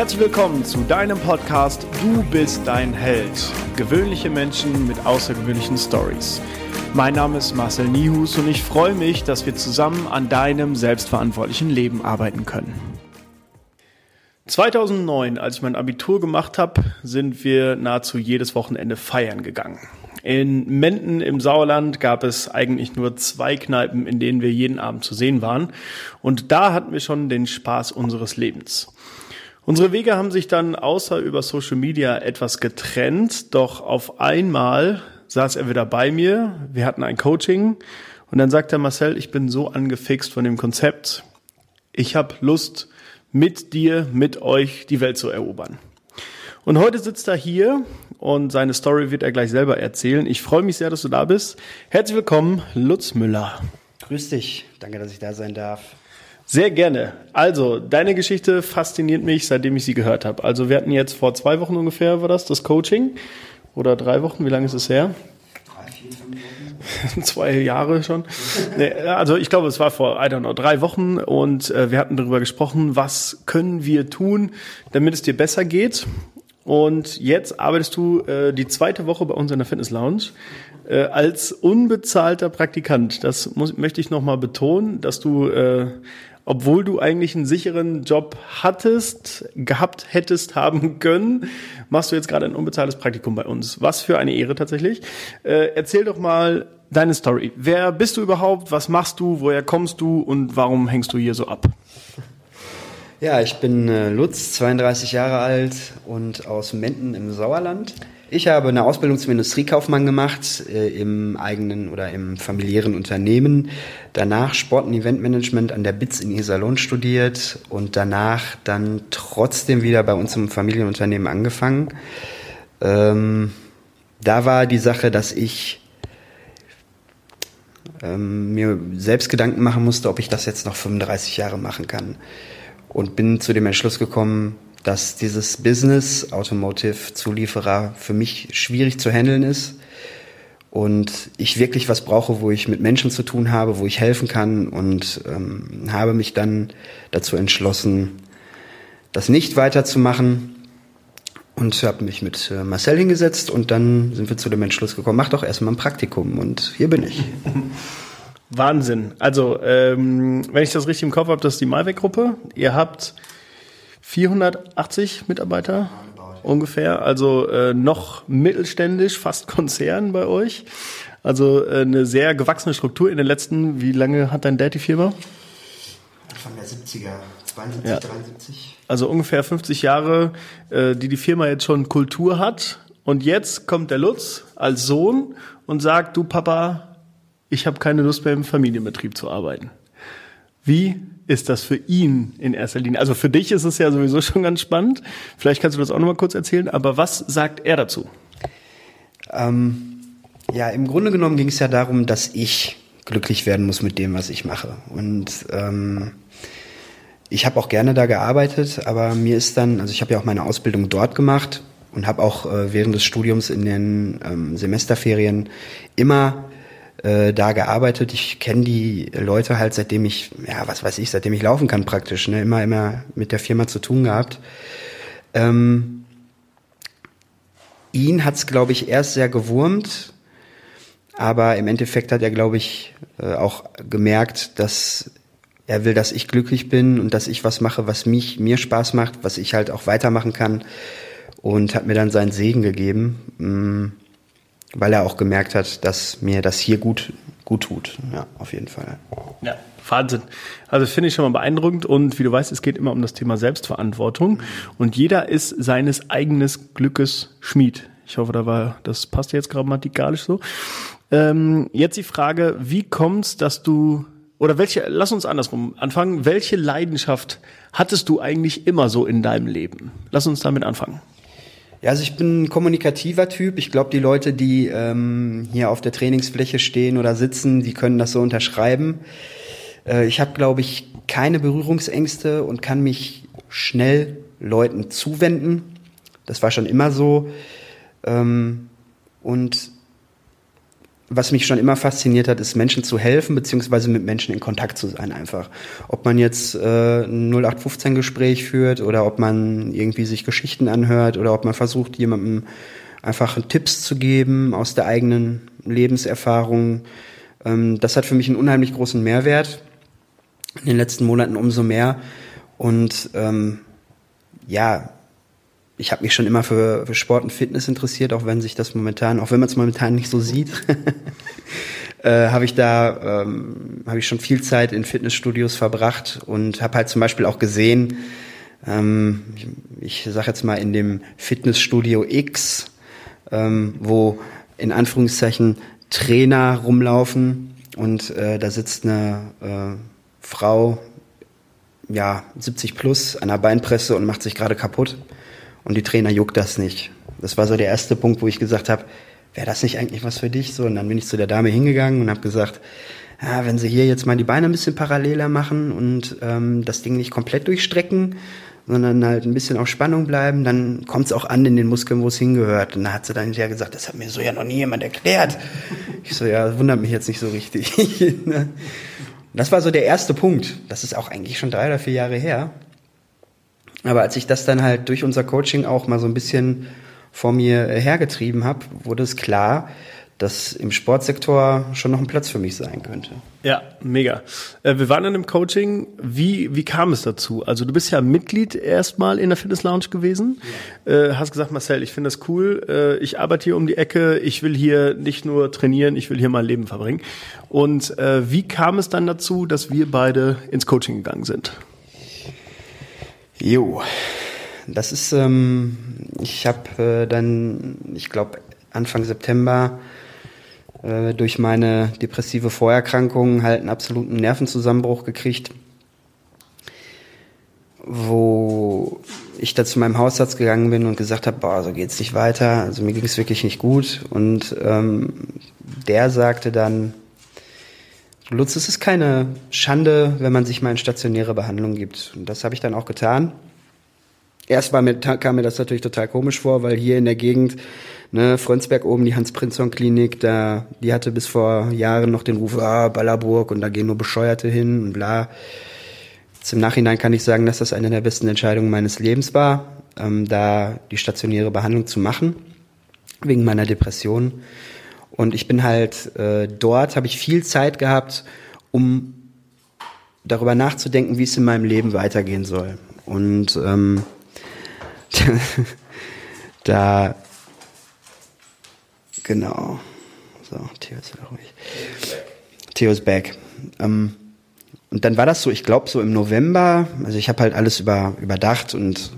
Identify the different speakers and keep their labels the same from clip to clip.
Speaker 1: Herzlich willkommen zu deinem Podcast Du bist dein Held. Gewöhnliche Menschen mit außergewöhnlichen Stories. Mein Name ist Marcel Nihus und ich freue mich, dass wir zusammen an deinem selbstverantwortlichen Leben arbeiten können. 2009, als ich mein Abitur gemacht habe, sind wir nahezu jedes Wochenende feiern gegangen. In Menden im Sauerland gab es eigentlich nur zwei Kneipen, in denen wir jeden Abend zu sehen waren. Und da hatten wir schon den Spaß unseres Lebens. Unsere Wege haben sich dann außer über Social Media etwas getrennt, doch auf einmal saß er wieder bei mir. Wir hatten ein Coaching und dann sagte Marcel, ich bin so angefixt von dem Konzept. Ich habe Lust, mit dir, mit euch die Welt zu erobern. Und heute sitzt er hier und seine Story wird er gleich selber erzählen. Ich freue mich sehr, dass du da bist. Herzlich willkommen, Lutz Müller.
Speaker 2: Grüß dich. Danke, dass ich da sein darf.
Speaker 1: Sehr gerne. Also, deine Geschichte fasziniert mich, seitdem ich sie gehört habe. Also, wir hatten jetzt vor zwei Wochen ungefähr, war das, das Coaching? Oder drei Wochen? Wie lange ist es her? Zwei Jahre schon. Also ich glaube, es war vor, I don't know, drei Wochen und äh, wir hatten darüber gesprochen, was können wir tun, damit es dir besser geht. Und jetzt arbeitest du äh, die zweite Woche bei uns in der Fitness Lounge äh, als unbezahlter Praktikant. Das muss, möchte ich nochmal betonen, dass du, obwohl du eigentlich einen sicheren Job hattest, gehabt hättest haben können, machst du jetzt gerade ein unbezahltes Praktikum bei uns. Was für eine Ehre tatsächlich. Äh, erzähl doch mal deine Story. Wer bist du überhaupt? Was machst du? Woher kommst du? Und warum hängst du hier so ab?
Speaker 2: Ja, ich bin äh, Lutz, 32 Jahre alt und aus Menden im Sauerland. Ich habe eine Ausbildung zum Industriekaufmann gemacht äh, im eigenen oder im familiären Unternehmen. Danach Sport- und Eventmanagement an der BITS in Iserlohn studiert und danach dann trotzdem wieder bei uns im Familienunternehmen angefangen. Ähm, da war die Sache, dass ich ähm, mir selbst Gedanken machen musste, ob ich das jetzt noch 35 Jahre machen kann und bin zu dem Entschluss gekommen, dass dieses Business Automotive Zulieferer für mich schwierig zu handeln ist und ich wirklich was brauche, wo ich mit Menschen zu tun habe, wo ich helfen kann und ähm, habe mich dann dazu entschlossen, das nicht weiterzumachen und habe mich mit äh, Marcel hingesetzt und dann sind wir zu dem Entschluss gekommen, mach doch erstmal ein Praktikum und hier bin ich.
Speaker 1: Wahnsinn. Also, ähm, wenn ich das richtig im Kopf habe, das ist die Malweg-Gruppe. Ihr habt 480 Mitarbeiter ungefähr, also äh, noch mittelständisch, fast Konzern bei euch. Also äh, eine sehr gewachsene Struktur in den letzten, wie lange hat dein Dad die Firma?
Speaker 2: Anfang der 70er, 72, ja. 73.
Speaker 1: Also ungefähr 50 Jahre, äh, die die Firma jetzt schon Kultur hat. Und jetzt kommt der Lutz als Sohn und sagt, du Papa, ich habe keine Lust mehr im Familienbetrieb zu arbeiten. Wie ist das für ihn in erster Linie? Also für dich ist es ja sowieso schon ganz spannend. Vielleicht kannst du das auch noch mal kurz erzählen. Aber was sagt er dazu?
Speaker 2: Ähm, ja, im Grunde genommen ging es ja darum, dass ich glücklich werden muss mit dem, was ich mache. Und ähm, ich habe auch gerne da gearbeitet, aber mir ist dann, also ich habe ja auch meine Ausbildung dort gemacht und habe auch äh, während des Studiums in den ähm, Semesterferien immer äh, da gearbeitet. Ich kenne die Leute halt seitdem ich, ja, was weiß ich, seitdem ich laufen kann praktisch, ne? immer, immer mit der Firma zu tun gehabt. Ähm, ihn hat's, glaube ich, erst sehr gewurmt, aber im Endeffekt hat er, glaube ich, äh, auch gemerkt, dass er will, dass ich glücklich bin und dass ich was mache, was mich, mir Spaß macht, was ich halt auch weitermachen kann und hat mir dann seinen Segen gegeben. Weil er auch gemerkt hat, dass mir das hier gut, gut tut. Ja, auf jeden Fall.
Speaker 1: Ja, Wahnsinn. Also finde ich schon mal beeindruckend und wie du weißt, es geht immer um das Thema Selbstverantwortung und jeder ist seines eigenes Glückes Schmied. Ich hoffe, da war, das passt jetzt grammatikalisch so. Ähm, jetzt die Frage, wie kommt's, dass du oder welche, lass uns andersrum anfangen. Welche Leidenschaft hattest du eigentlich immer so in deinem Leben? Lass uns damit anfangen.
Speaker 2: Ja, also ich bin ein kommunikativer Typ. Ich glaube, die Leute, die ähm, hier auf der Trainingsfläche stehen oder sitzen, die können das so unterschreiben. Äh, ich habe, glaube ich, keine Berührungsängste und kann mich schnell Leuten zuwenden. Das war schon immer so. Ähm, und was mich schon immer fasziniert hat, ist Menschen zu helfen, beziehungsweise mit Menschen in Kontakt zu sein einfach. Ob man jetzt äh, ein 0815-Gespräch führt oder ob man irgendwie sich Geschichten anhört oder ob man versucht, jemandem einfach Tipps zu geben aus der eigenen Lebenserfahrung. Ähm, das hat für mich einen unheimlich großen Mehrwert. In den letzten Monaten umso mehr. Und ähm, ja, ich habe mich schon immer für, für Sport und Fitness interessiert, auch wenn sich das momentan, auch wenn man es momentan nicht so sieht, äh, habe ich da ähm, habe ich schon viel Zeit in Fitnessstudios verbracht und habe halt zum Beispiel auch gesehen, ähm, ich, ich sage jetzt mal in dem Fitnessstudio X, ähm, wo in Anführungszeichen Trainer rumlaufen und äh, da sitzt eine äh, Frau, ja 70 plus an der Beinpresse und macht sich gerade kaputt und die Trainer juckt das nicht. Das war so der erste Punkt, wo ich gesagt habe, wäre das nicht eigentlich was für dich? So, und dann bin ich zu der Dame hingegangen und habe gesagt, ja, wenn Sie hier jetzt mal die Beine ein bisschen paralleler machen und ähm, das Ding nicht komplett durchstrecken, sondern halt ein bisschen auf Spannung bleiben, dann kommt es auch an in den Muskeln, wo es hingehört. Und da hat sie dann hinterher gesagt, das hat mir so ja noch nie jemand erklärt. Ich so, ja, wundert mich jetzt nicht so richtig. Ne? das war so der erste Punkt. Das ist auch eigentlich schon drei oder vier Jahre her. Aber als ich das dann halt durch unser Coaching auch mal so ein bisschen vor mir hergetrieben habe, wurde es klar, dass im Sportsektor schon noch ein Platz für mich sein könnte.
Speaker 1: Ja, mega. Äh, wir waren dann im Coaching. Wie, wie kam es dazu? Also du bist ja Mitglied erstmal in der Fitness Lounge gewesen. Ja. Äh, hast gesagt, Marcel, ich finde das cool. Äh, ich arbeite hier um die Ecke. Ich will hier nicht nur trainieren, ich will hier mein Leben verbringen. Und wie kam es dann dazu, dass wir beide ins Coaching gegangen sind?
Speaker 2: Jo, das ist, ähm, ich habe äh, dann, ich glaube, Anfang September äh, durch meine depressive Vorerkrankung halt einen absoluten Nervenzusammenbruch gekriegt, wo ich da zu meinem Hausarzt gegangen bin und gesagt habe, boah, so geht's nicht weiter. Also mir ging es wirklich nicht gut. Und ähm, der sagte dann, Lutz, es ist keine Schande, wenn man sich mal in stationäre Behandlung gibt. Und das habe ich dann auch getan. Erst war mir, kam mir das natürlich total komisch vor, weil hier in der Gegend, ne, Frönsberg oben, die Hans-Prinzhorn-Klinik, da, die hatte bis vor Jahren noch den Ruf, ah, Ballerburg und da gehen nur Bescheuerte hin und bla. Jetzt im Nachhinein kann ich sagen, dass das eine der besten Entscheidungen meines Lebens war, ähm, da die stationäre Behandlung zu machen, wegen meiner Depression. Und ich bin halt äh, dort, habe ich viel Zeit gehabt, um darüber nachzudenken, wie es in meinem Leben weitergehen soll. Und ähm, da, genau. So, Theo ist wieder ruhig. Theo ist back. Ähm, und dann war das so, ich glaube so im November, also ich habe halt alles über, überdacht und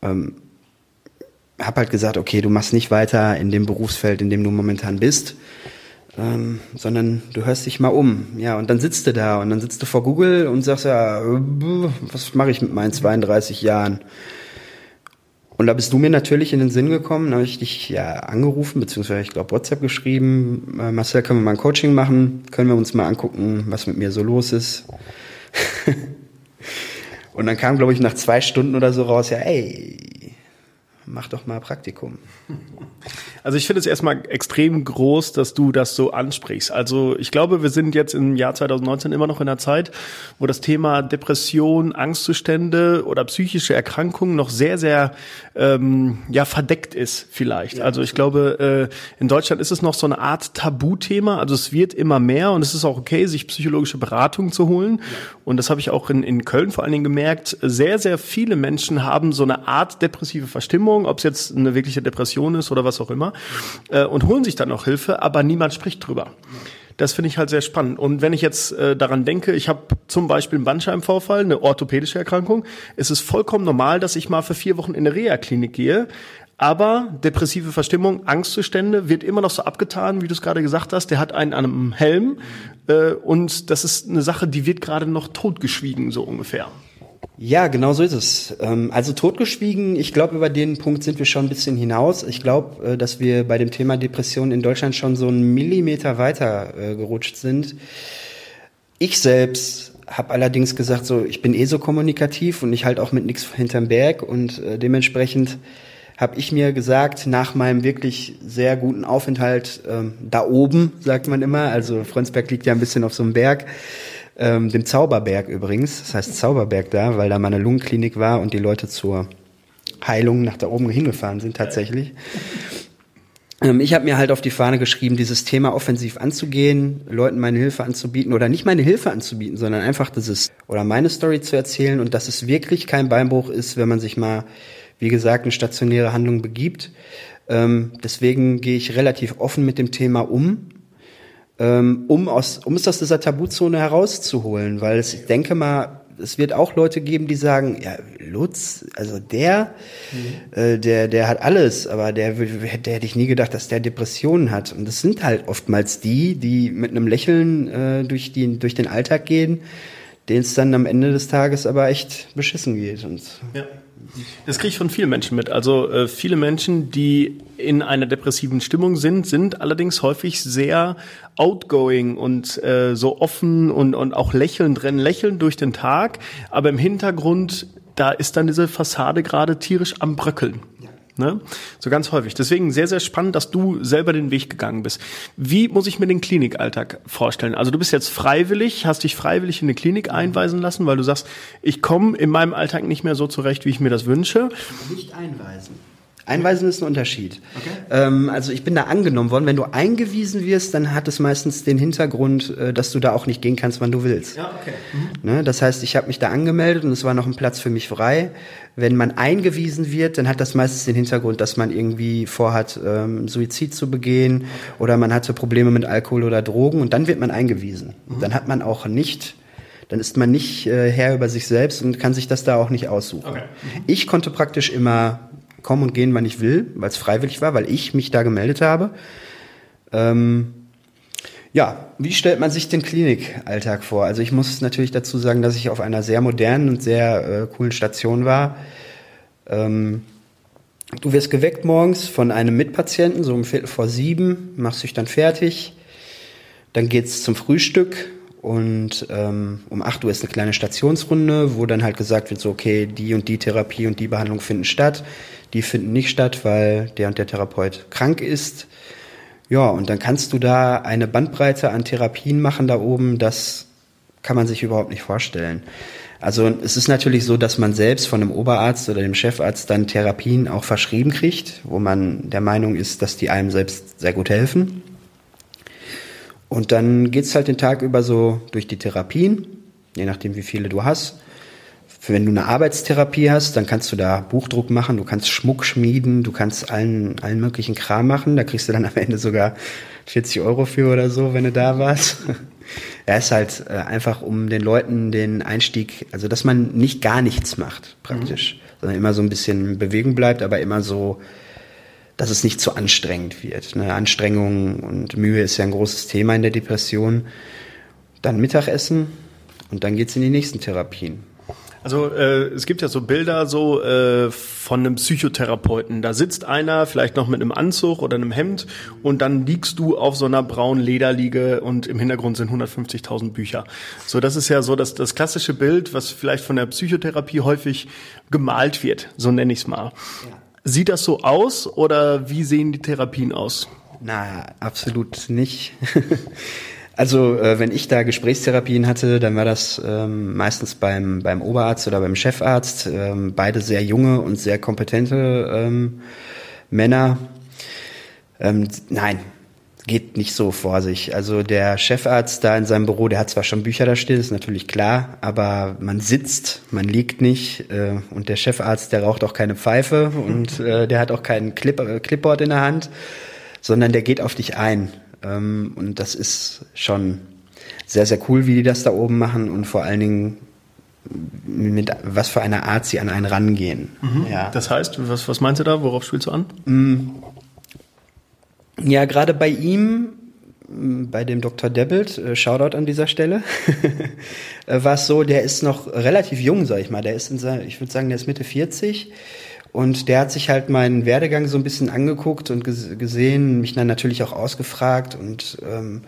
Speaker 2: ähm, habe halt gesagt, okay, du machst nicht weiter in dem Berufsfeld, in dem du momentan bist, ähm, sondern du hörst dich mal um. Ja, und dann sitzt du da und dann sitzt du vor Google und sagst ja, was mache ich mit meinen 32 Jahren? Und da bist du mir natürlich in den Sinn gekommen, da habe ich dich ja angerufen, beziehungsweise ich glaube WhatsApp geschrieben, äh, Marcel, können wir mal ein Coaching machen? Können wir uns mal angucken, was mit mir so los ist? und dann kam, glaube ich, nach zwei Stunden oder so raus, ja, ey, mach doch mal Praktikum.
Speaker 1: Also ich finde es erstmal extrem groß, dass du das so ansprichst. Also ich glaube, wir sind jetzt im Jahr 2019 immer noch in einer Zeit, wo das Thema Depression, Angstzustände oder psychische Erkrankungen noch sehr, sehr ähm, ja verdeckt ist vielleicht. Ja, also ich glaube, äh, in Deutschland ist es noch so eine Art Tabuthema. Also es wird immer mehr und es ist auch okay, sich psychologische Beratung zu holen. Ja. Und das habe ich auch in, in Köln vor allen Dingen gemerkt. Sehr, sehr viele Menschen haben so eine Art depressive Verstimmung, ob es jetzt eine wirkliche Depression ist oder was auch immer, äh, und holen sich dann auch Hilfe, aber niemand spricht drüber. Das finde ich halt sehr spannend. Und wenn ich jetzt äh, daran denke, ich habe zum Beispiel einen Bandscheibenvorfall, eine orthopädische Erkrankung, es ist vollkommen normal, dass ich mal für vier Wochen in eine Reha-Klinik gehe. Aber depressive Verstimmung, Angstzustände wird immer noch so abgetan, wie du es gerade gesagt hast. Der hat einen an einem Helm äh, und das ist eine Sache, die wird gerade noch totgeschwiegen, so ungefähr.
Speaker 2: Ja, genau so ist es. Ähm, also totgeschwiegen, ich glaube, über den Punkt sind wir schon ein bisschen hinaus. Ich glaube, äh, dass wir bei dem Thema Depression in Deutschland schon so einen Millimeter weiter äh, gerutscht sind. Ich selbst habe allerdings gesagt, so ich bin eh so kommunikativ und ich halt auch mit nichts hinterm Berg und äh, dementsprechend habe ich mir gesagt, nach meinem wirklich sehr guten Aufenthalt ähm, da oben, sagt man immer, also Fronsberg liegt ja ein bisschen auf so einem Berg, ähm, dem Zauberberg übrigens, das heißt Zauberberg da, weil da meine Lungenklinik war und die Leute zur Heilung nach da oben hingefahren sind tatsächlich. Ähm, ich habe mir halt auf die Fahne geschrieben, dieses Thema offensiv anzugehen, Leuten meine Hilfe anzubieten oder nicht meine Hilfe anzubieten, sondern einfach dieses oder meine Story zu erzählen und dass es wirklich kein Beinbruch ist, wenn man sich mal, wie gesagt, eine stationäre Handlung begibt. Ähm, deswegen gehe ich relativ offen mit dem Thema um, um, aus, um es aus dieser Tabuzone herauszuholen, weil es, ich denke mal, es wird auch Leute geben, die sagen, ja, Lutz, also der, mhm. äh, der, der hat alles, aber der, der hätte ich nie gedacht, dass der Depressionen hat. Und das sind halt oftmals die, die mit einem Lächeln äh, durch, die, durch den Alltag gehen, denen es dann am Ende des Tages aber echt beschissen geht. Und
Speaker 1: ja. Das kriege ich von vielen Menschen mit. Also äh, viele Menschen, die in einer depressiven Stimmung sind, sind allerdings häufig sehr outgoing und äh, so offen und, und auch lächelnd, rennen lächeln durch den Tag. Aber im Hintergrund, da ist dann diese Fassade gerade tierisch am Bröckeln. Ne? So ganz häufig. Deswegen sehr, sehr spannend, dass du selber den Weg gegangen bist. Wie muss ich mir den Klinikalltag vorstellen? Also du bist jetzt freiwillig, hast dich freiwillig in eine Klinik einweisen lassen, weil du sagst, ich komme in meinem Alltag nicht mehr so zurecht, wie ich mir das wünsche.
Speaker 2: Nicht einweisen. Einweisen ist ein Unterschied. Okay. Ähm, also ich bin da angenommen worden. Wenn du eingewiesen wirst, dann hat es meistens den Hintergrund, äh, dass du da auch nicht gehen kannst, wann du willst. Ja, okay. Mhm. Ne? Das heißt, ich habe mich da angemeldet und es war noch ein Platz für mich frei. Wenn man eingewiesen wird, dann hat das meistens den Hintergrund, dass man irgendwie vorhat, ähm, Suizid zu begehen oder man hatte Probleme mit Alkohol oder Drogen und dann wird man eingewiesen. Mhm. Dann hat man auch nicht dann ist man nicht äh, Herr über sich selbst und kann sich das da auch nicht aussuchen. Okay. Mhm. Ich konnte praktisch immer kommen und gehen, wann ich will, weil es freiwillig war, weil ich mich da gemeldet habe. Ähm, ja, wie stellt man sich den Klinikalltag vor? Also ich muss natürlich dazu sagen, dass ich auf einer sehr modernen und sehr äh, coolen Station war. Ähm, du wirst geweckt morgens von einem Mitpatienten, so um Viertel vor sieben, machst dich dann fertig. Dann geht's zum Frühstück und ähm, um acht Uhr ist eine kleine Stationsrunde, wo dann halt gesagt wird, so okay, die und die Therapie und die Behandlung finden statt die finden nicht statt, weil der und der Therapeut krank ist. Ja, und dann kannst du da eine Bandbreite an Therapien machen da oben, das kann man sich überhaupt nicht vorstellen. Also es ist natürlich so, dass man selbst von einem Oberarzt oder dem Chefarzt dann Therapien auch verschrieben kriegt, wo man der Meinung ist, dass die einem selbst sehr gut helfen. Und dann geht's halt den Tag über so durch die Therapien, je nachdem wie viele du hast wenn du eine Arbeitstherapie hast, dann kannst du da Buchdruck machen, du kannst Schmuck schmieden, du kannst allen, allen möglichen Kram machen. Da kriegst du dann am Ende sogar 40 Euro für oder so, wenn du da warst. Ja, ist halt äh, einfach um den Leuten den Einstieg, also dass man nicht gar nichts macht, praktisch, mhm. sondern immer so ein bisschen in Bewegung bleibt, aber immer so, dass es nicht zu anstrengend wird. Ne? Anstrengung und Mühe ist ja ein großes Thema in der Depression. Dann Mittagessen und dann geht's in die nächsten Therapien.
Speaker 1: Also äh, es gibt ja so Bilder so äh, von einem Psychotherapeuten. Da sitzt einer vielleicht noch mit einem Anzug oder einem Hemd und dann liegst du auf so einer braunen Lederliege und im Hintergrund sind 150.000 Bücher. So, das ist ja so das, das klassische Bild, was vielleicht von der Psychotherapie häufig gemalt wird. So nenne ich es mal. Ja. Sieht das so aus oder wie sehen die Therapien aus?
Speaker 2: Na, absolut nicht. Also äh, wenn ich da Gesprächstherapien hatte, dann war das ähm, meistens beim, beim Oberarzt oder beim Chefarzt, ähm, beide sehr junge und sehr kompetente ähm, Männer. Ähm, nein, geht nicht so vor sich. Also der Chefarzt da in seinem Büro, der hat zwar schon Bücher da stehen, ist natürlich klar, aber man sitzt, man liegt nicht äh, und der Chefarzt, der raucht auch keine Pfeife und äh, der hat auch keinen Clip, äh, Clipboard in der Hand, sondern der geht auf dich ein. Ähm, und das ist schon sehr, sehr cool, wie die das da oben machen und vor allen Dingen mit was für einer Art sie an einen rangehen.
Speaker 1: Mhm. Ja. Das heißt, was, was meinst du da? Worauf spielst du an? Mm.
Speaker 2: Ja, gerade bei ihm, mm, bei dem Dr. Debbelt, äh, Shoutout an dieser Stelle, äh, war es so, der ist noch relativ jung, sag ich mal. Der ist in sein, ich würde sagen, der ist Mitte 40 und der hat sich halt meinen Werdegang so ein bisschen angeguckt und gesehen, mich dann natürlich auch ausgefragt und ähm,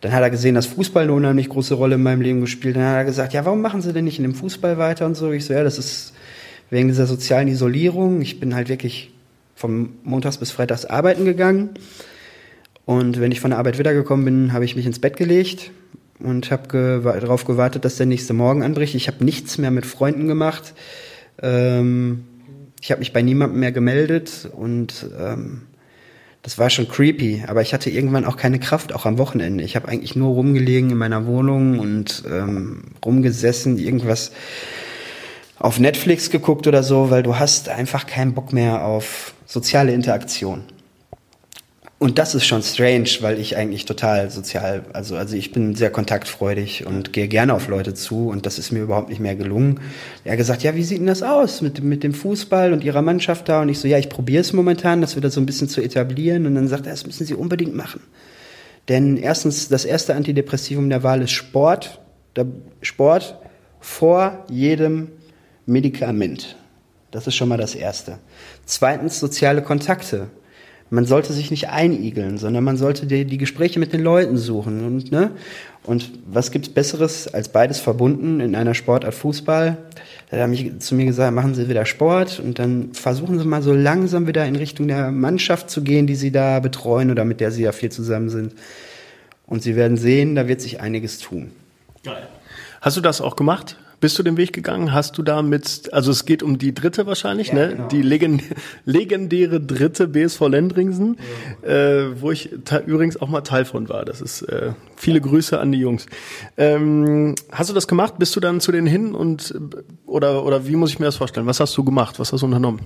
Speaker 2: dann hat er gesehen, dass Fußball eine unheimlich große Rolle in meinem Leben gespielt. Dann hat er gesagt, ja, warum machen Sie denn nicht in dem Fußball weiter und so? Ich so, ja, das ist wegen dieser sozialen Isolierung. Ich bin halt wirklich von montags bis freitags arbeiten gegangen. Und wenn ich von der Arbeit wiedergekommen bin, habe ich mich ins Bett gelegt und habe ge darauf gewartet, dass der nächste Morgen anbricht. Ich habe nichts mehr mit Freunden gemacht. Ähm, ich habe mich bei niemandem mehr gemeldet und ähm, das war schon creepy, aber ich hatte irgendwann auch keine Kraft, auch am Wochenende. Ich habe eigentlich nur rumgelegen in meiner Wohnung und ähm, rumgesessen, irgendwas auf Netflix geguckt oder so, weil du hast einfach keinen Bock mehr auf soziale Interaktion. Und das ist schon strange, weil ich eigentlich total sozial, also, also ich bin sehr kontaktfreudig und gehe gerne auf Leute zu und das ist mir überhaupt nicht mehr gelungen. Er hat gesagt, ja, wie sieht denn das aus mit, mit dem Fußball und ihrer Mannschaft da? Und ich so, ja, ich probiere es momentan, das wieder so ein bisschen zu etablieren. Und dann sagt er, das müssen Sie unbedingt machen. Denn erstens, das erste Antidepressivum der Wahl ist Sport. Der Sport vor jedem Medikament. Das ist schon mal das Erste. Zweitens, soziale Kontakte man sollte sich nicht einigeln, sondern man sollte die, die Gespräche mit den Leuten suchen. Und, ne? und was gibt's Besseres als beides verbunden in einer Sportart Fußball? Da hat er mich, zu mir gesagt, machen Sie wieder Sport und dann versuchen Sie mal so langsam wieder in Richtung der Mannschaft zu gehen, die Sie da betreuen oder mit der Sie ja viel zusammen sind. Und Sie werden sehen, da wird sich einiges tun.
Speaker 1: Geil. Hast du das auch gemacht? Bist du den Weg gegangen? Hast du da mit, also es geht um die dritte wahrscheinlich, ja, ne? Genau. Die legend, legendäre dritte BSV Lendringsen, ja. äh, wo ich übrigens auch mal Teil von war. Das ist äh, viele Grüße an die Jungs. Ähm, hast du das gemacht? Bist du dann zu denen hin und oder oder wie muss ich mir das vorstellen? Was hast du gemacht? Was hast du unternommen?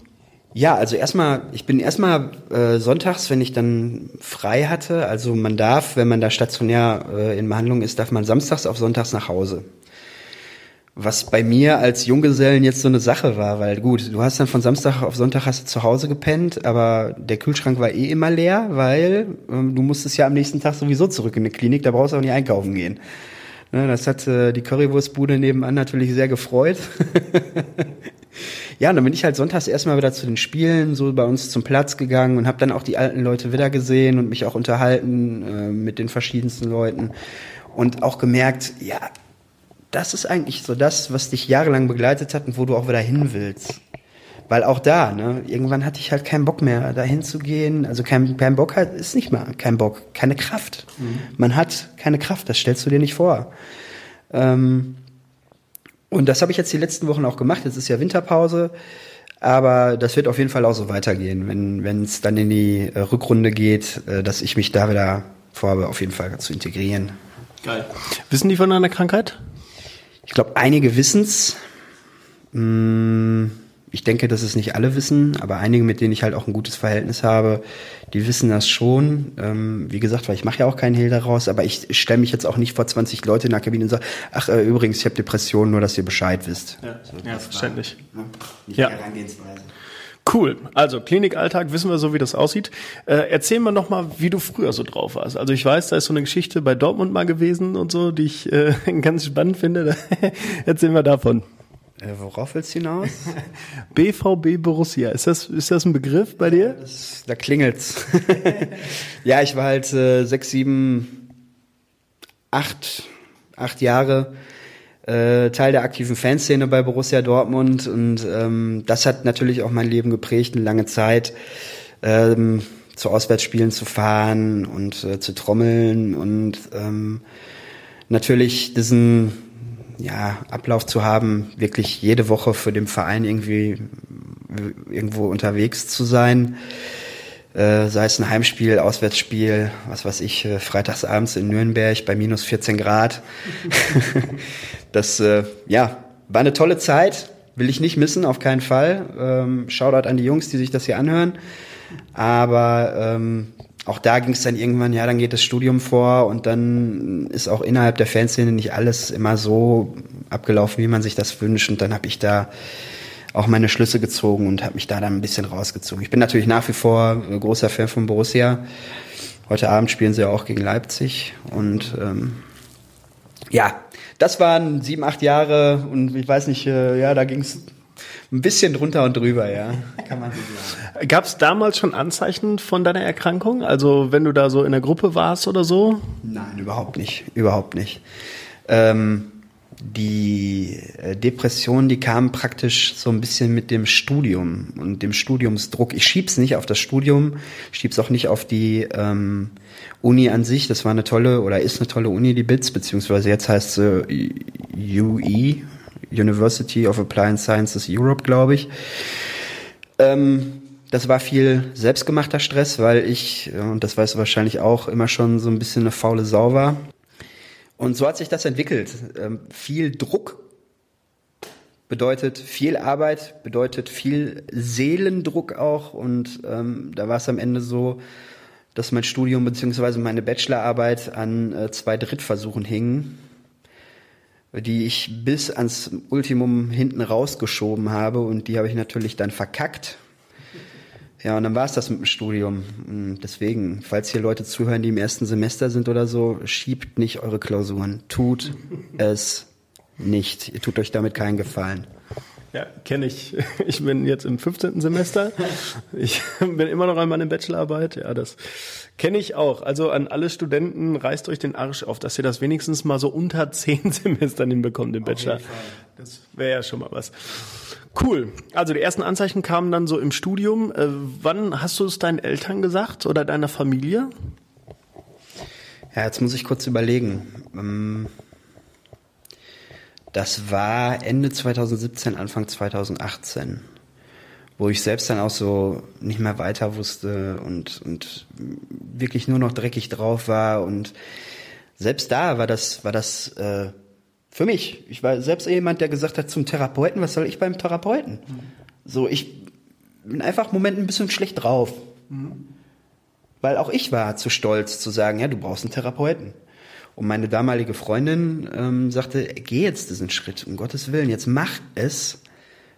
Speaker 2: Ja, also erstmal, ich bin erstmal äh, sonntags, wenn ich dann frei hatte, also man darf, wenn man da stationär äh, in Behandlung ist, darf man samstags auf sonntags nach Hause. Was bei mir als Junggesellen jetzt so eine Sache war, weil gut, du hast dann von Samstag auf Sonntag hast du zu Hause gepennt, aber der Kühlschrank war eh immer leer, weil ähm, du musstest ja am nächsten Tag sowieso zurück in die Klinik, da brauchst du auch nicht einkaufen gehen. Ne, das hat äh, die Currywurstbude nebenan natürlich sehr gefreut. ja, und dann bin ich halt sonntags erstmal wieder zu den Spielen, so bei uns zum Platz gegangen und habe dann auch die alten Leute wieder gesehen und mich auch unterhalten äh, mit den verschiedensten Leuten und auch gemerkt, ja, das ist eigentlich so das, was dich jahrelang begleitet hat und wo du auch wieder hin willst. Weil auch da, ne, irgendwann hatte ich halt keinen Bock mehr, da hinzugehen. Also kein, kein Bock hat, ist nicht mal kein Bock, keine Kraft. Mhm. Man hat keine Kraft, das stellst du dir nicht vor. Ähm, und das habe ich jetzt die letzten Wochen auch gemacht. Jetzt ist ja Winterpause. Aber das wird auf jeden Fall auch so weitergehen, wenn es dann in die äh, Rückrunde geht, äh, dass ich mich da wieder vorhabe, auf jeden Fall zu integrieren.
Speaker 1: Geil. Wissen die von deiner Krankheit?
Speaker 2: Ich glaube, einige wissen's. Mm, ich denke, dass es nicht alle wissen, aber einige, mit denen ich halt auch ein gutes Verhältnis habe, die wissen das schon. Ähm, wie gesagt, weil ich mache ja auch keinen Hehl daraus, aber ich stelle mich jetzt auch nicht vor 20 Leute in der Kabine und sage, ach äh, übrigens, ich habe Depressionen, nur dass ihr Bescheid wisst.
Speaker 1: Ja, so, ja verständlich. Ne? Nicht ja. Herangehensweise. Cool. Also Klinikalltag wissen wir so, wie das aussieht. Äh, erzähl mal noch mal, wie du früher so drauf warst. Also ich weiß, da ist so eine Geschichte bei Dortmund mal gewesen und so, die ich äh, ganz spannend finde. erzähl mal davon.
Speaker 2: Äh, worauf willst du hinaus?
Speaker 1: BVB Borussia. Ist das, ist das ein Begriff bei dir?
Speaker 2: Das, da klingelt's. ja, ich war halt äh, sechs, sieben, acht, acht Jahre äh, Teil der aktiven Fanszene bei Borussia Dortmund und ähm, das hat natürlich auch mein Leben geprägt, eine lange Zeit. Ähm, zu Auswärtsspielen zu fahren und äh, zu trommeln und ähm, natürlich diesen ja, Ablauf zu haben, wirklich jede Woche für den Verein irgendwie irgendwo unterwegs zu sein. Äh, sei es ein Heimspiel, Auswärtsspiel, was weiß ich, äh, freitagsabends in Nürnberg bei minus 14 Grad. das, äh, ja, war eine tolle Zeit, will ich nicht missen, auf keinen Fall. Ähm, Shoutout an die Jungs, die sich das hier anhören. Aber ähm, auch da ging es dann irgendwann, ja, dann geht das Studium vor und dann ist auch innerhalb der Fanszene nicht alles immer so abgelaufen, wie man sich das wünscht. Und dann habe ich da auch meine Schlüsse gezogen und habe mich da dann ein bisschen rausgezogen. Ich bin natürlich nach wie vor großer Fan von Borussia. Heute Abend spielen sie ja auch gegen Leipzig und ähm, ja, das waren sieben, acht Jahre und ich weiß nicht, äh, ja, da ging es ein bisschen drunter und drüber, ja. Kann man so
Speaker 1: sagen. Gab es damals schon Anzeichen von deiner Erkrankung? Also wenn du da so in der Gruppe warst oder so?
Speaker 2: Nein, überhaupt nicht. Überhaupt nicht. Ähm, die äh, Depression, die kam praktisch so ein bisschen mit dem Studium und dem Studiumsdruck. Ich schieb's nicht auf das Studium, schieb's auch nicht auf die ähm, Uni an sich. Das war eine tolle oder ist eine tolle Uni, die BITS, beziehungsweise jetzt heißt sie UE, University of Applied Sciences Europe, glaube ich. Ähm, das war viel selbstgemachter Stress, weil ich, und das weißt du wahrscheinlich auch, immer schon so ein bisschen eine faule Sau war. Und so hat sich das entwickelt. Ähm, viel Druck bedeutet viel Arbeit, bedeutet viel Seelendruck auch. Und ähm, da war es am Ende so, dass mein Studium beziehungsweise meine Bachelorarbeit an äh, zwei Drittversuchen hing, die ich bis ans Ultimum hinten rausgeschoben habe. Und die habe ich natürlich dann verkackt. Ja, und dann war es das mit dem Studium. Und deswegen, falls hier Leute zuhören, die im ersten Semester sind oder so, schiebt nicht eure Klausuren. Tut es nicht. Ihr tut euch damit keinen Gefallen.
Speaker 1: Ja, kenne ich. Ich bin jetzt im 15. Semester. Ich bin immer noch an meiner Bachelorarbeit. Ja, das kenne ich auch. Also an alle Studenten, reißt euch den Arsch auf, dass ihr das wenigstens mal so unter zehn Semestern hinbekommt im Bachelor. Das wäre ja schon mal was. Cool. Also die ersten Anzeichen kamen dann so im Studium. Äh, wann hast du es deinen Eltern gesagt oder deiner Familie?
Speaker 2: Ja, jetzt muss ich kurz überlegen. Ähm, das war Ende 2017, Anfang 2018, wo ich selbst dann auch so nicht mehr weiter wusste und, und wirklich nur noch dreckig drauf war. Und selbst da war das, war das äh, für mich. Ich war selbst jemand, der gesagt hat zum Therapeuten, was soll ich beim Therapeuten? Mhm. So, ich bin einfach im Moment ein bisschen schlecht drauf. Mhm. Weil auch ich war zu stolz zu sagen, ja, du brauchst einen Therapeuten. Und meine damalige Freundin ähm, sagte, geh jetzt diesen Schritt, um Gottes Willen, jetzt mach es.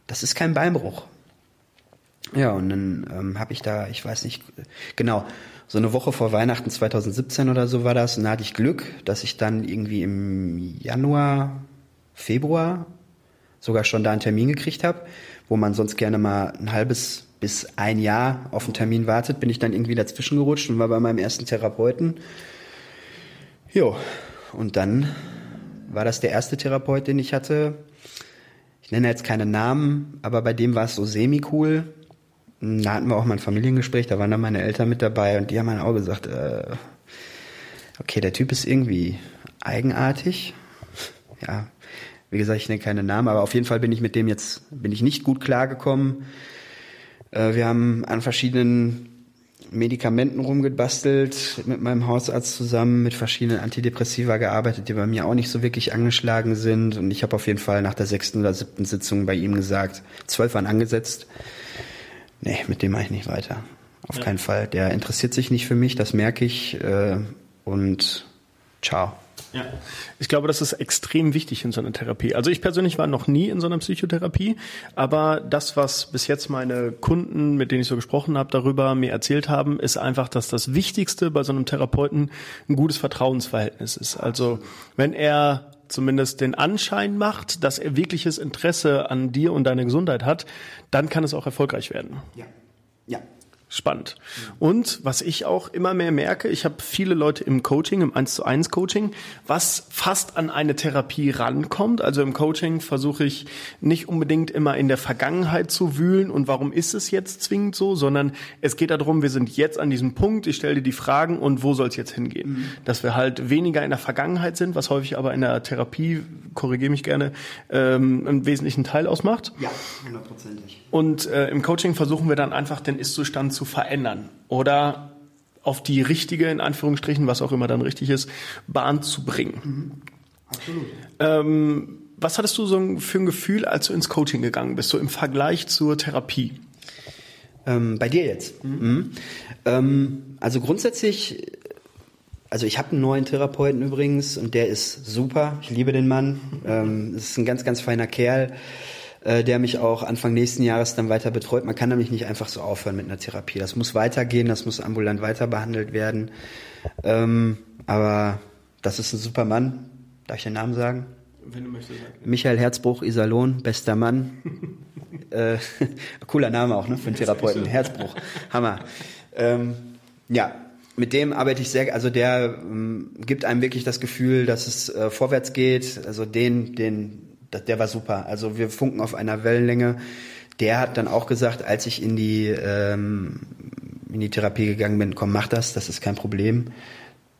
Speaker 2: Das ist kein Beinbruch. Ja, und dann ähm, habe ich da, ich weiß nicht, genau, so eine Woche vor Weihnachten 2017 oder so war das, und da hatte ich Glück, dass ich dann irgendwie im Januar, Februar sogar schon da einen Termin gekriegt habe, wo man sonst gerne mal ein halbes bis ein Jahr auf einen Termin wartet, bin ich dann irgendwie dazwischen gerutscht und war bei meinem ersten Therapeuten. Jo, und dann war das der erste Therapeut, den ich hatte. Ich nenne jetzt keine Namen, aber bei dem war es so semi-cool. Da hatten wir auch mal ein Familiengespräch, da waren dann meine Eltern mit dabei und die haben dann auch gesagt, äh, okay, der Typ ist irgendwie eigenartig. Ja, wie gesagt, ich nenne keine Namen, aber auf jeden Fall bin ich mit dem jetzt, bin ich nicht gut klargekommen. Äh, wir haben an verschiedenen Medikamenten rumgebastelt, mit meinem Hausarzt zusammen, mit verschiedenen Antidepressiva gearbeitet, die bei mir auch nicht so wirklich angeschlagen sind. Und ich habe auf jeden Fall nach der sechsten oder siebten Sitzung bei ihm gesagt, zwölf waren angesetzt nee, mit dem mache ich nicht weiter. Auf ja. keinen Fall. Der interessiert sich nicht für mich, das merke ich. Äh, und ciao.
Speaker 1: Ja, ich glaube, das ist extrem wichtig in so einer Therapie. Also ich persönlich war noch nie in so einer Psychotherapie, aber das, was bis jetzt meine Kunden, mit denen ich so gesprochen habe, darüber mir erzählt haben, ist einfach, dass das Wichtigste bei so einem Therapeuten ein gutes Vertrauensverhältnis ist. Also wenn er zumindest den Anschein macht, dass er wirkliches Interesse an dir und deiner Gesundheit hat, dann kann es auch erfolgreich werden.
Speaker 2: Ja. Ja,
Speaker 1: spannend. Und was ich auch immer mehr merke, ich habe viele Leute im Coaching, im 1 zu 1 Coaching, was fast an eine Therapie rankommt. Also im Coaching versuche ich nicht unbedingt immer in der Vergangenheit zu wühlen und warum ist es jetzt zwingend so, sondern es geht darum, wir sind jetzt an diesem Punkt, ich stelle dir die Fragen und wo soll es jetzt hingehen? Mhm. Dass wir halt weniger in der Vergangenheit sind, was häufig aber in der Therapie, korrigiere mich gerne, ähm, einen wesentlichen Teil ausmacht.
Speaker 2: Ja, hundertprozentig.
Speaker 1: Und äh, im Coaching versuchen wir dann einfach den Ist-Zustand zu verändern oder auf die richtige, in Anführungsstrichen, was auch immer dann richtig ist, Bahn zu bringen. Mhm. Absolut. Ähm, was hattest du so für ein Gefühl, als du ins Coaching gegangen bist, so im Vergleich zur Therapie?
Speaker 2: Ähm, bei dir jetzt? Mhm. Mhm. Ähm, also grundsätzlich, also ich habe einen neuen Therapeuten übrigens und der ist super. Ich liebe den Mann. Ähm, ist ein ganz, ganz feiner Kerl. Äh, der mich auch Anfang nächsten Jahres dann weiter betreut. Man kann nämlich nicht einfach so aufhören mit einer Therapie. Das muss weitergehen, das muss ambulant weiter behandelt werden. Ähm, aber das ist ein super Mann. Darf ich den Namen sagen? Wenn du möchtest. Michael Herzbruch, Iserlohn, bester Mann. äh, cooler Name auch, ne, für einen Therapeuten. Herzbruch. Hammer. Ähm, ja, mit dem arbeite ich sehr, also der ähm, gibt einem wirklich das Gefühl, dass es äh, vorwärts geht. Also den, den, der war super. Also wir funken auf einer Wellenlänge. Der hat dann auch gesagt, als ich in die ähm, in die Therapie gegangen bin, komm, mach das, das ist kein Problem.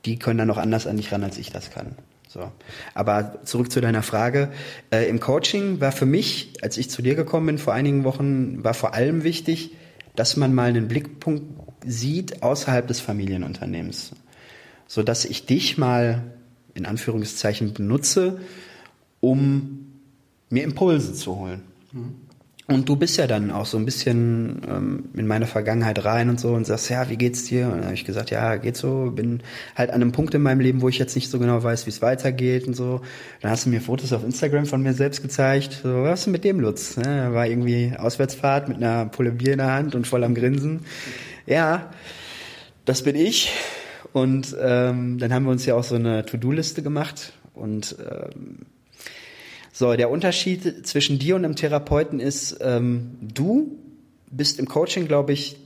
Speaker 2: Die können dann noch anders an dich ran, als ich das kann. So. Aber zurück zu deiner Frage. Äh, Im Coaching war für mich, als ich zu dir gekommen bin vor einigen Wochen, war vor allem wichtig, dass man mal einen Blickpunkt sieht außerhalb des Familienunternehmens, so dass ich dich mal in Anführungszeichen benutze, um mir Impulse zu holen. Mhm. Und du bist ja dann auch so ein bisschen ähm, in meine Vergangenheit rein und so und sagst, ja, wie geht's dir? Und dann habe ich gesagt, ja, geht so. Bin halt an einem Punkt in meinem Leben, wo ich jetzt nicht so genau weiß, wie es weitergeht und so. Dann hast du mir Fotos auf Instagram von mir selbst gezeigt. So, was ist mit dem Lutz? Ne? War irgendwie Auswärtsfahrt mit einer Pulle Bier in der Hand und voll am Grinsen. Ja, das bin ich. Und ähm, dann haben wir uns ja auch so eine To-Do-Liste gemacht und ähm, so, der Unterschied zwischen dir und einem Therapeuten ist, ähm, du bist im Coaching, glaube ich,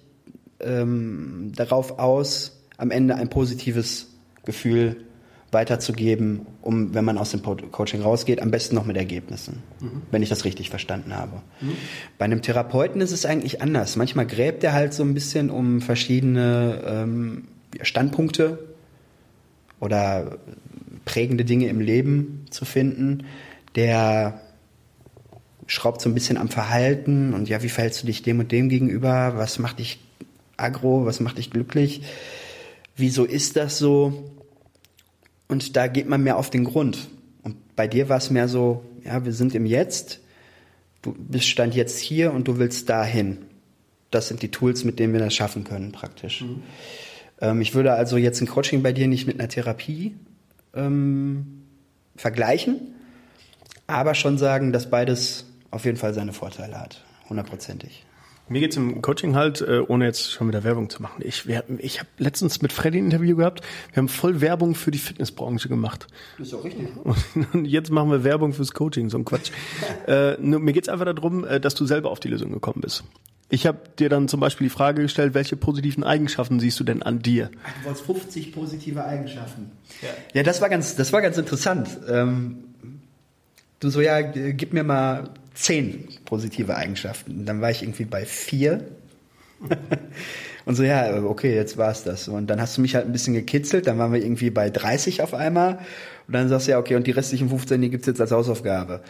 Speaker 2: ähm, darauf aus, am Ende ein positives Gefühl weiterzugeben, um, wenn man aus dem Coaching rausgeht, am besten noch mit Ergebnissen, mhm. wenn ich das richtig verstanden habe. Mhm. Bei einem Therapeuten ist es eigentlich anders. Manchmal gräbt er halt so ein bisschen um verschiedene ähm, Standpunkte oder prägende Dinge im Leben zu finden der schraubt so ein bisschen am Verhalten und ja, wie verhältst du dich dem und dem gegenüber? Was macht dich agro? Was macht dich glücklich? Wieso ist das so? Und da geht man mehr auf den Grund. Und bei dir war es mehr so, ja, wir sind im Jetzt. Du bist stand jetzt hier und du willst dahin. Das sind die Tools, mit denen wir das schaffen können, praktisch. Mhm. Ähm, ich würde also jetzt ein Coaching bei dir nicht mit einer Therapie ähm, vergleichen, aber schon sagen, dass beides auf jeden Fall seine Vorteile hat. Hundertprozentig.
Speaker 1: Mir geht's im Coaching halt, äh, ohne jetzt schon wieder Werbung zu machen. Ich, wir, ich habe letztens mit Freddy ein Interview gehabt. Wir haben voll Werbung für die Fitnessbranche gemacht.
Speaker 2: Das ist auch richtig.
Speaker 1: Und jetzt machen wir Werbung fürs Coaching, so ein Quatsch. äh, nur, mir geht's einfach darum, äh, dass du selber auf die Lösung gekommen bist. Ich habe dir dann zum Beispiel die Frage gestellt, welche positiven Eigenschaften siehst du denn an dir?
Speaker 2: Ach, du wolltest 50 positive Eigenschaften. Ja, ja das war ganz, das war ganz interessant. Ähm, Du so, ja, gib mir mal zehn positive Eigenschaften. Und dann war ich irgendwie bei vier. und so, ja, okay, jetzt war's das. Und dann hast du mich halt ein bisschen gekitzelt, dann waren wir irgendwie bei 30 auf einmal. Und dann sagst du, ja, okay, und die restlichen 15, die gibt's jetzt als Hausaufgabe.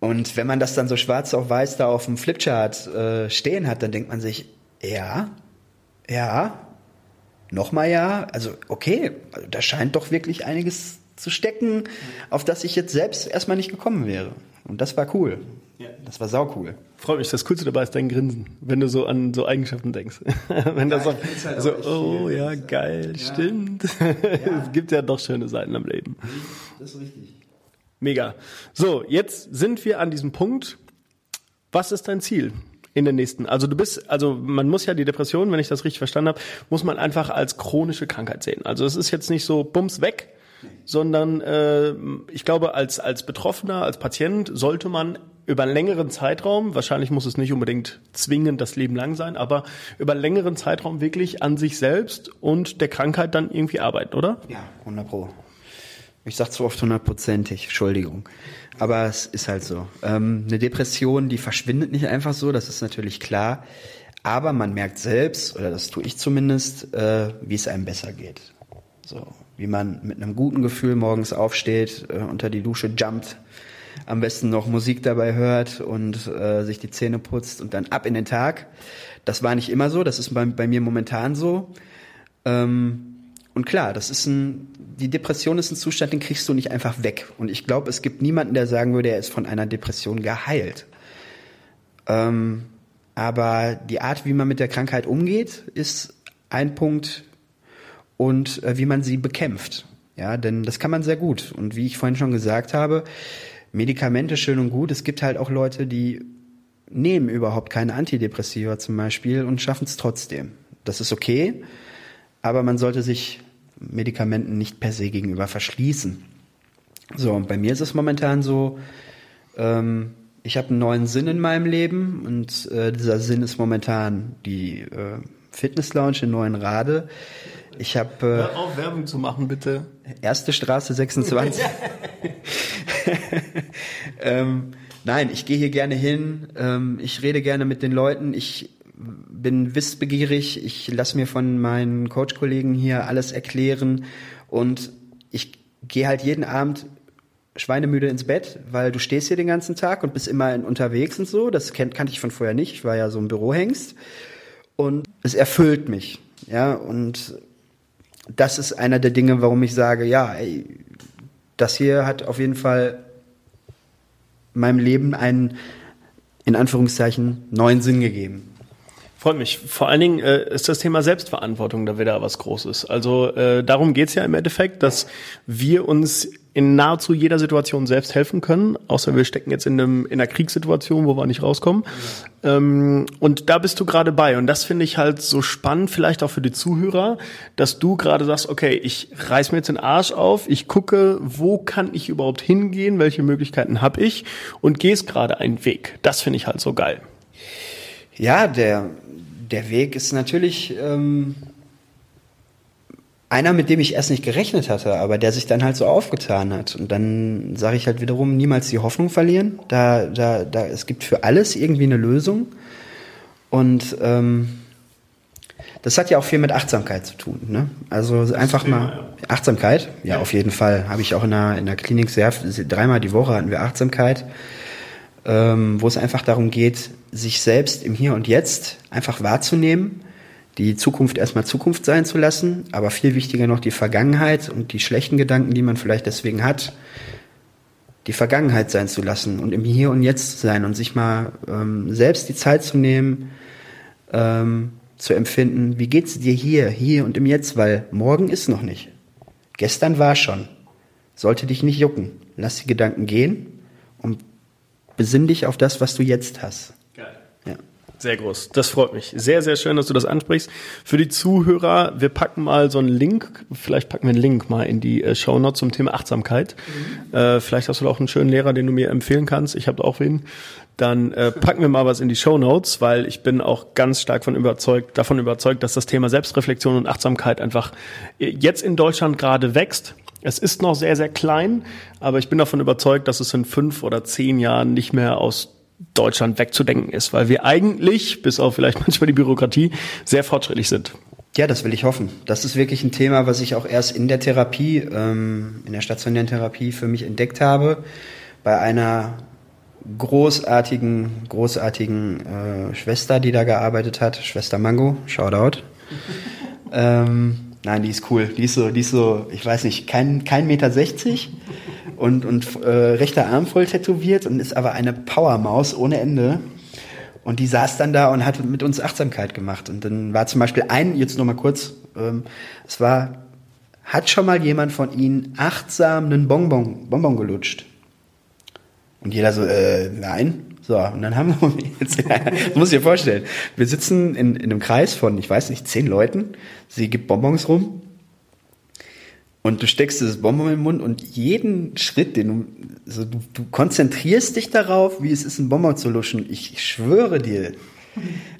Speaker 2: Und wenn man das dann so schwarz auf weiß da auf dem Flipchart äh, stehen hat, dann denkt man sich, ja, ja, nochmal ja, also okay, da scheint doch wirklich einiges zu stecken, auf das ich jetzt selbst erstmal nicht gekommen wäre. Und das war cool. Ja. Das war sau cool.
Speaker 1: Freut mich. Das Coolste dabei ist dein Grinsen, wenn du so an so Eigenschaften denkst. wenn ja, das auch, halt so, oh ja, geil, ja. stimmt. es gibt ja doch schöne Seiten am Leben. Das ist richtig. Mega. So, jetzt sind wir an diesem Punkt. Was ist dein Ziel? in den nächsten. Also du bist, also man muss ja die Depression, wenn ich das richtig verstanden habe, muss man einfach als chronische Krankheit sehen. Also es ist jetzt nicht so bums weg, sondern äh, ich glaube, als, als Betroffener, als Patient sollte man über einen längeren Zeitraum, wahrscheinlich muss es nicht unbedingt zwingend das Leben lang sein, aber über einen längeren Zeitraum wirklich an sich selbst und der Krankheit dann irgendwie arbeiten, oder?
Speaker 2: Ja, 100 Pro. Ich sag zu oft hundertprozentig, Entschuldigung. Aber es ist halt so. Ähm, eine Depression, die verschwindet nicht einfach so, das ist natürlich klar. Aber man merkt selbst, oder das tue ich zumindest, äh, wie es einem besser geht. So, wie man mit einem guten Gefühl morgens aufsteht, äh, unter die Dusche jumpt, am besten noch Musik dabei hört und äh, sich die Zähne putzt und dann ab in den Tag. Das war nicht immer so, das ist bei, bei mir momentan so. Ähm, und klar, das ist ein, die Depression ist ein Zustand, den kriegst du nicht einfach weg. Und ich glaube, es gibt niemanden, der sagen würde, er ist von einer Depression geheilt. Ähm, aber die Art, wie man mit der Krankheit umgeht, ist ein Punkt, und äh, wie man sie bekämpft. Ja, denn das kann man sehr gut. Und wie ich vorhin schon gesagt habe, Medikamente schön und gut. Es gibt halt auch Leute, die nehmen überhaupt keine Antidepressiva zum Beispiel und schaffen es trotzdem. Das ist okay, aber man sollte sich Medikamenten nicht per se gegenüber verschließen. So, und bei mir ist es momentan so, ähm, ich habe einen neuen Sinn in meinem Leben und äh, dieser Sinn ist momentan die äh, Fitness Lounge in Neuen Rade Ich habe. Äh,
Speaker 1: Hör auf, Werbung zu machen, bitte.
Speaker 2: Erste Straße 26. ähm, nein, ich gehe hier gerne hin. Ähm, ich rede gerne mit den Leuten. Ich bin wissbegierig. Ich lasse mir von meinen Coach-Kollegen hier alles erklären. Und ich gehe halt jeden Abend schweinemüde ins Bett, weil du stehst hier den ganzen Tag und bist immer unterwegs und so. Das kennt, kannte ich von vorher nicht. Ich war ja so ein Bürohengst. Und es erfüllt mich. Ja, und das ist einer der Dinge, warum ich sage, ja, ey, das hier hat auf jeden Fall meinem Leben einen, in Anführungszeichen, neuen Sinn gegeben.
Speaker 1: Freut mich. Vor allen Dingen äh, ist das Thema Selbstverantwortung da wieder was Großes. Also äh, darum geht's ja im Endeffekt, dass wir uns in nahezu jeder Situation selbst helfen können, außer wir stecken jetzt in, einem, in einer Kriegssituation, wo wir nicht rauskommen. Ähm, und da bist du gerade bei. Und das finde ich halt so spannend, vielleicht auch für die Zuhörer, dass du gerade sagst, okay, ich reiß mir jetzt den Arsch auf, ich gucke, wo kann ich überhaupt hingehen, welche Möglichkeiten habe ich und gehst gerade einen Weg. Das finde ich halt so geil.
Speaker 2: Ja, der, der Weg ist natürlich... Ähm einer, mit dem ich erst nicht gerechnet hatte, aber der sich dann halt so aufgetan hat. Und dann sage ich halt wiederum, niemals die Hoffnung verlieren. Da, da, da, es gibt für alles irgendwie eine Lösung. Und ähm, das hat ja auch viel mit Achtsamkeit zu tun. Ne? Also einfach mal Achtsamkeit, ja, auf jeden Fall. Habe ich auch in der, in der Klinik sehr dreimal die Woche hatten wir Achtsamkeit, ähm, wo es einfach darum geht, sich selbst im Hier und Jetzt einfach wahrzunehmen die Zukunft erstmal Zukunft sein zu lassen, aber viel wichtiger noch die Vergangenheit und die schlechten Gedanken, die man vielleicht deswegen hat, die Vergangenheit sein zu lassen und im Hier und Jetzt zu sein und sich mal ähm, selbst die Zeit zu nehmen, ähm, zu empfinden, wie geht's dir hier, hier und im Jetzt, weil morgen ist noch nicht. Gestern war schon. Sollte dich nicht jucken. Lass die Gedanken gehen und besinn dich auf das, was du jetzt hast.
Speaker 1: Sehr groß. Das freut mich. Sehr, sehr schön, dass du das ansprichst. Für die Zuhörer, wir packen mal so einen Link, vielleicht packen wir einen Link mal in die äh, Show Notes zum Thema Achtsamkeit. Mhm. Äh, vielleicht hast du auch einen schönen Lehrer, den du mir empfehlen kannst. Ich habe auch wen. Dann äh, packen wir mal was in die Show Notes, weil ich bin auch ganz stark von überzeugt, davon überzeugt, dass das Thema Selbstreflexion und Achtsamkeit einfach äh, jetzt in Deutschland gerade wächst. Es ist noch sehr, sehr klein, aber ich bin davon überzeugt, dass es in fünf oder zehn Jahren nicht mehr aus Deutschland wegzudenken ist, weil wir eigentlich, bis auf vielleicht manchmal die Bürokratie, sehr fortschrittlich sind.
Speaker 2: Ja, das will ich hoffen. Das ist wirklich ein Thema, was ich auch erst in der Therapie, ähm, in der stationären Therapie für mich entdeckt habe. Bei einer großartigen, großartigen äh, Schwester, die da gearbeitet hat, Schwester Mango, Shoutout. ähm, nein, die ist cool. Die ist so, die ist so, ich weiß nicht, kein, kein Meter sechzig und, und äh, rechter Arm voll tätowiert und ist aber eine Powermaus ohne Ende. Und die saß dann da und hat mit uns Achtsamkeit gemacht. Und dann war zum Beispiel ein, jetzt noch mal kurz, ähm, es war, hat schon mal jemand von Ihnen achtsam einen Bonbon, Bonbon gelutscht? Und jeder so, äh, nein. So, und dann haben wir jetzt, das muss ich dir vorstellen, wir sitzen in, in einem Kreis von, ich weiß nicht, zehn Leuten. Sie gibt Bonbons rum und du steckst das Bonbon im Mund und jeden Schritt, den du, also du, du konzentrierst dich darauf, wie es ist, ein Bonbon zu luschen. Ich, ich schwöre dir,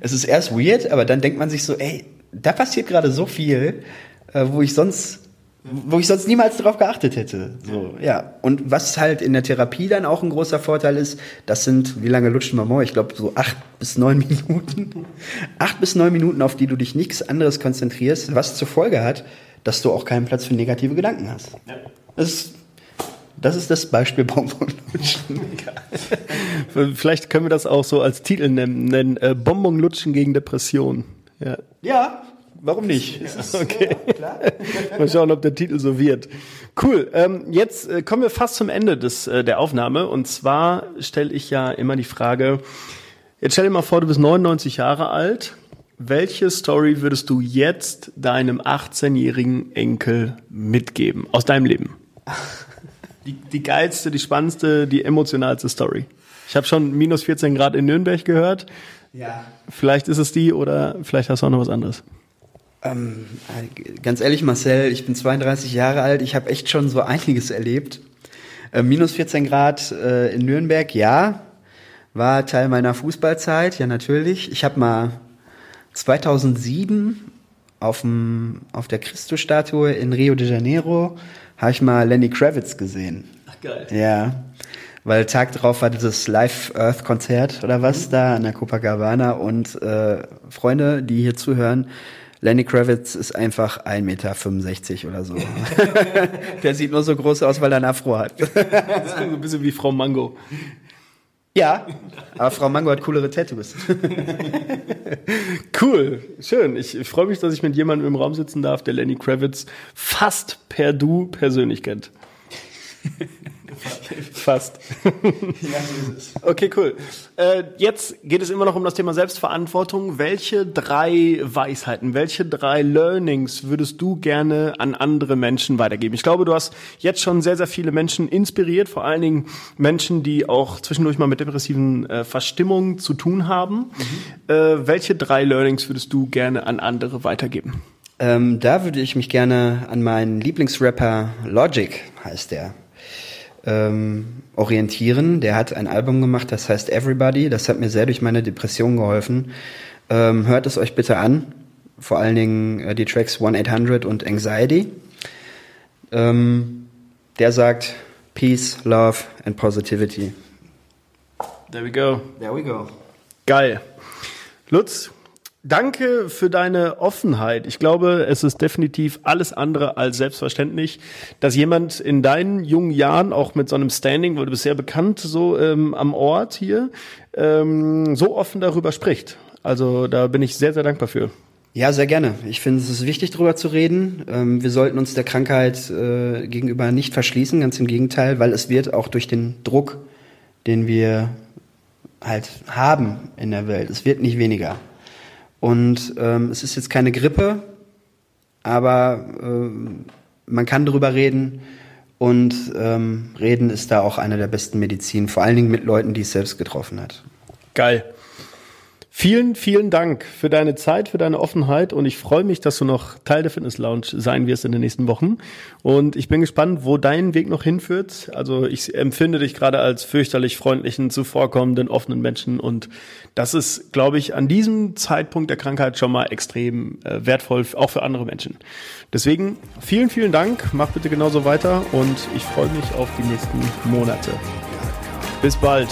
Speaker 2: es ist erst weird, aber dann denkt man sich so, ey, da passiert gerade so viel, äh, wo ich sonst wo ich sonst niemals darauf geachtet hätte. So, ja. Und was halt in der Therapie dann auch ein großer Vorteil ist, das sind, wie lange lutscht man mal? Ich glaube, so acht bis neun Minuten. acht bis neun Minuten, auf die du dich nichts anderes konzentrierst, was zur Folge hat, dass du auch keinen Platz für negative Gedanken hast. Ja. Das, ist, das ist das Beispiel Bonbonlutschen.
Speaker 1: Vielleicht können wir das auch so als Titel nennen, nennen äh, Bonbonlutschen gegen Depression.
Speaker 2: Ja, ja warum nicht?
Speaker 1: Ja, okay. klar. Mal schauen, ob der Titel so wird. Cool. Ähm, jetzt äh, kommen wir fast zum Ende des, äh, der Aufnahme. Und zwar stelle ich ja immer die Frage, jetzt stell dir mal vor, du bist 99 Jahre alt welche Story würdest du jetzt deinem 18-jährigen Enkel mitgeben aus deinem Leben? Die, die geilste, die spannendste, die emotionalste Story. Ich habe schon minus 14 Grad in Nürnberg gehört. Ja. Vielleicht ist es die oder vielleicht hast du auch noch was anderes.
Speaker 2: Ähm, ganz ehrlich, Marcel, ich bin 32 Jahre alt. Ich habe echt schon so einiges erlebt. Äh, minus 14 Grad äh, in Nürnberg, ja. War Teil meiner Fußballzeit, ja natürlich. Ich habe mal 2007 auf, dem, auf der Christus-Statue in Rio de Janeiro habe ich mal Lenny Kravitz gesehen.
Speaker 1: Ach, geil.
Speaker 2: Ja, weil Tag drauf war dieses Live Earth Konzert oder was mhm. da an der Copacabana und äh, Freunde, die hier zuhören, Lenny Kravitz ist einfach 1,65 Meter oder so. der sieht nur so groß aus, weil er ein Afro hat.
Speaker 1: so ein bisschen wie Frau Mango.
Speaker 2: Ja, aber Frau Mango hat coolere Tattoos.
Speaker 1: cool, schön. Ich freue mich, dass ich mit jemandem im Raum sitzen darf, der Lenny Kravitz fast per Du persönlich kennt. Fast. ja, so ist es. Okay, cool. Äh, jetzt geht es immer noch um das Thema Selbstverantwortung. Welche drei Weisheiten, welche drei Learnings würdest du gerne an andere Menschen weitergeben? Ich glaube, du hast jetzt schon sehr, sehr viele Menschen inspiriert, vor allen Dingen Menschen, die auch zwischendurch mal mit depressiven äh, Verstimmungen zu tun haben. Mhm. Äh, welche drei Learnings würdest du gerne an andere weitergeben?
Speaker 2: Ähm, da würde ich mich gerne an meinen Lieblingsrapper Logic, heißt der, ähm, orientieren. Der hat ein Album gemacht, das heißt Everybody. Das hat mir sehr durch meine Depression geholfen. Ähm, hört es euch bitte an. Vor allen Dingen äh, die Tracks 1-800 und Anxiety. Ähm, der sagt Peace, Love and Positivity.
Speaker 1: There we go.
Speaker 2: There we go.
Speaker 1: Geil. Lutz, Danke für deine Offenheit. Ich glaube, es ist definitiv alles andere als selbstverständlich, dass jemand in deinen jungen Jahren auch mit so einem Standing, weil du bist sehr bekannt so ähm, am Ort hier, ähm, so offen darüber spricht. Also da bin ich sehr, sehr dankbar für.
Speaker 2: Ja, sehr gerne. Ich finde, es ist wichtig, darüber zu reden. Ähm, wir sollten uns der Krankheit äh, gegenüber nicht verschließen, ganz im Gegenteil, weil es wird auch durch den Druck, den wir halt haben in der Welt, es wird nicht weniger. Und ähm, es ist jetzt keine Grippe, aber äh, man kann darüber reden. Und ähm, reden ist da auch eine der besten Medizin, vor allen Dingen mit Leuten, die es selbst getroffen hat.
Speaker 1: Geil. Vielen, vielen Dank für deine Zeit, für deine Offenheit und ich freue mich, dass du noch Teil der Fitness Lounge sein wirst in den nächsten Wochen. Und ich bin gespannt, wo dein Weg noch hinführt. Also ich empfinde dich gerade als fürchterlich freundlichen, zuvorkommenden, offenen Menschen und das ist, glaube ich, an diesem Zeitpunkt der Krankheit schon mal extrem äh, wertvoll, auch für andere Menschen. Deswegen vielen, vielen Dank. Mach bitte genauso weiter und ich freue mich auf die nächsten Monate. Bis bald.